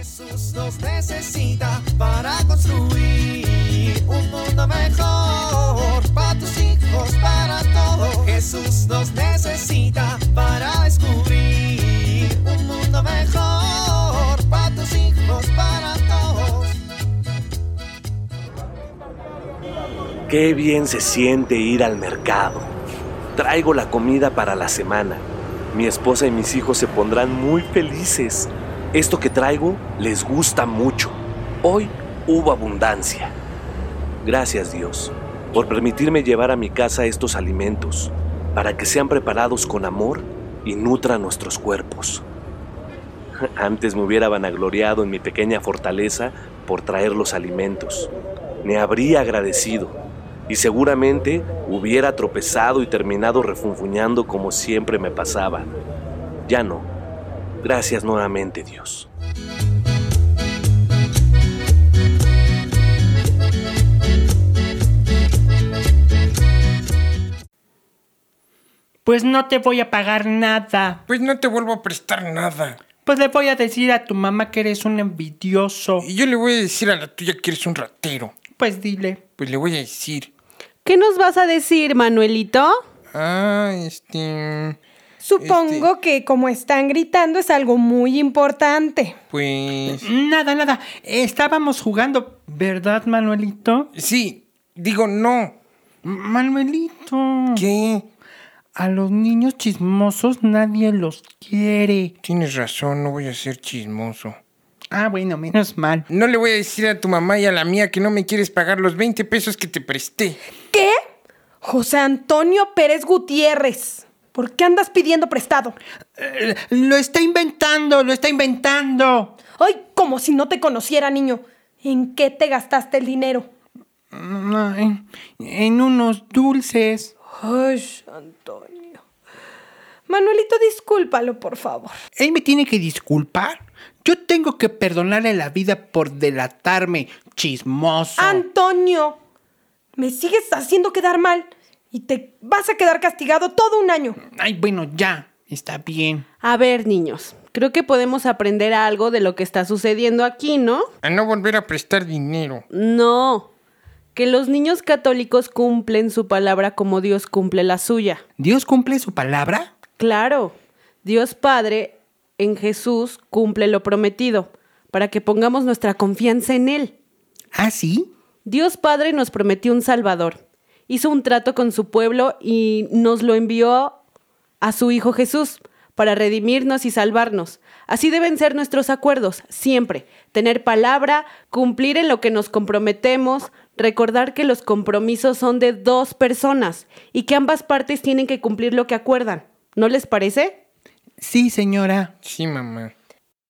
Jesús nos necesita para construir un mundo mejor para tus hijos, para todos. Jesús nos necesita para descubrir un mundo mejor para tus hijos, para todos. Qué bien se siente ir al mercado. Traigo la comida para la semana. Mi esposa y mis hijos se pondrán muy felices. Esto que traigo les gusta mucho. Hoy hubo abundancia. Gracias Dios por permitirme llevar a mi casa estos alimentos para que sean preparados con amor y nutran nuestros cuerpos. Antes me hubiera vanagloriado en mi pequeña fortaleza por traer los alimentos. Me habría agradecido y seguramente hubiera tropezado y terminado refunfuñando como siempre me pasaba. Ya no. Gracias nuevamente, Dios. Pues no te voy a pagar nada. Pues no te vuelvo a prestar nada. Pues le voy a decir a tu mamá que eres un envidioso. Y yo le voy a decir a la tuya que eres un ratero. Pues dile. Pues le voy a decir. ¿Qué nos vas a decir, Manuelito? Ah, este. Supongo que como están gritando es algo muy importante. Pues. Nada, nada. Estábamos jugando, ¿verdad, Manuelito? Sí, digo no. Manuelito. ¿Qué? A los niños chismosos nadie los quiere. Tienes razón, no voy a ser chismoso. Ah, bueno, menos mal. No le voy a decir a tu mamá y a la mía que no me quieres pagar los 20 pesos que te presté. ¿Qué? José Antonio Pérez Gutiérrez. ¿Por qué andas pidiendo prestado? Eh, lo está inventando, lo está inventando. Ay, como si no te conociera, niño. ¿En qué te gastaste el dinero? En, en unos dulces. Ay, Antonio. Manuelito, discúlpalo, por favor. Él me tiene que disculpar. Yo tengo que perdonarle la vida por delatarme, chismoso. Antonio, me sigues haciendo quedar mal y te vas a quedar castigado todo un año. Ay, bueno, ya, está bien. A ver, niños, creo que podemos aprender algo de lo que está sucediendo aquí, ¿no? A no volver a prestar dinero. No, que los niños católicos cumplen su palabra como Dios cumple la suya. ¿Dios cumple su palabra? Claro, Dios Padre en Jesús cumple lo prometido, para que pongamos nuestra confianza en Él. ¿Ah, sí? Dios Padre nos prometió un Salvador, hizo un trato con su pueblo y nos lo envió a su Hijo Jesús para redimirnos y salvarnos. Así deben ser nuestros acuerdos, siempre. Tener palabra, cumplir en lo que nos comprometemos, recordar que los compromisos son de dos personas y que ambas partes tienen que cumplir lo que acuerdan. ¿No les parece? Sí, señora. Sí, mamá.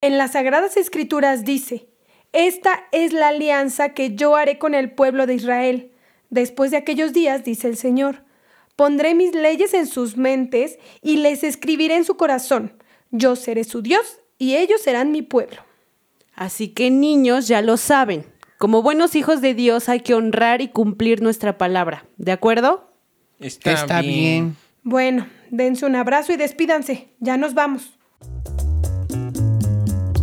En las Sagradas Escrituras dice, Esta es la alianza que yo haré con el pueblo de Israel. Después de aquellos días, dice el Señor, pondré mis leyes en sus mentes y les escribiré en su corazón. Yo seré su Dios y ellos serán mi pueblo. Así que niños ya lo saben. Como buenos hijos de Dios hay que honrar y cumplir nuestra palabra. ¿De acuerdo? Está, Está bien. Bueno, dense un abrazo y despídanse. Ya nos vamos.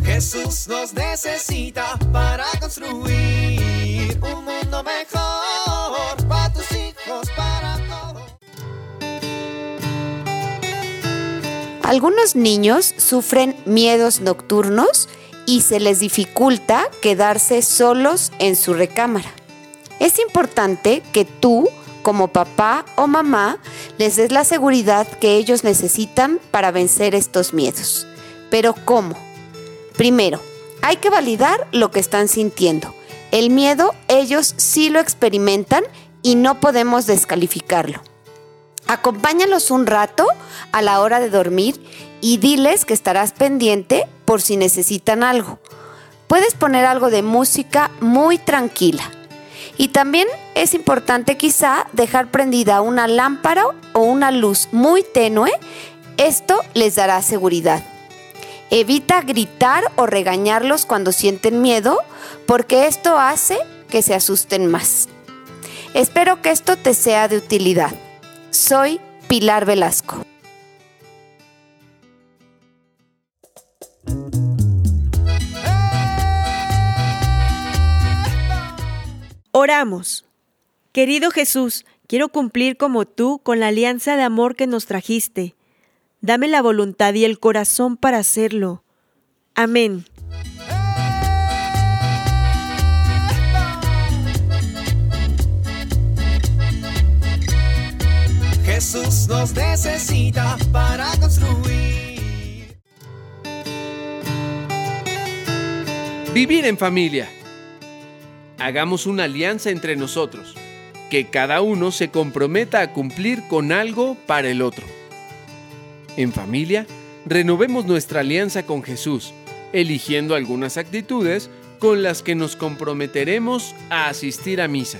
Jesús nos necesita para construir Algunos niños sufren miedos nocturnos y se les dificulta quedarse solos en su recámara. Es importante que tú, como papá o mamá, les des la seguridad que ellos necesitan para vencer estos miedos. Pero ¿cómo? Primero, hay que validar lo que están sintiendo. El miedo ellos sí lo experimentan y no podemos descalificarlo. Acompáñalos un rato a la hora de dormir y diles que estarás pendiente por si necesitan algo. Puedes poner algo de música muy tranquila. Y también es importante quizá dejar prendida una lámpara o una luz muy tenue. Esto les dará seguridad. Evita gritar o regañarlos cuando sienten miedo porque esto hace que se asusten más. Espero que esto te sea de utilidad. Soy Pilar Velasco. Oramos. Querido Jesús, quiero cumplir como tú con la alianza de amor que nos trajiste. Dame la voluntad y el corazón para hacerlo. Amén. Jesús nos necesita para construir. Vivir en familia. Hagamos una alianza entre nosotros, que cada uno se comprometa a cumplir con algo para el otro. En familia, renovemos nuestra alianza con Jesús, eligiendo algunas actitudes con las que nos comprometeremos a asistir a misa.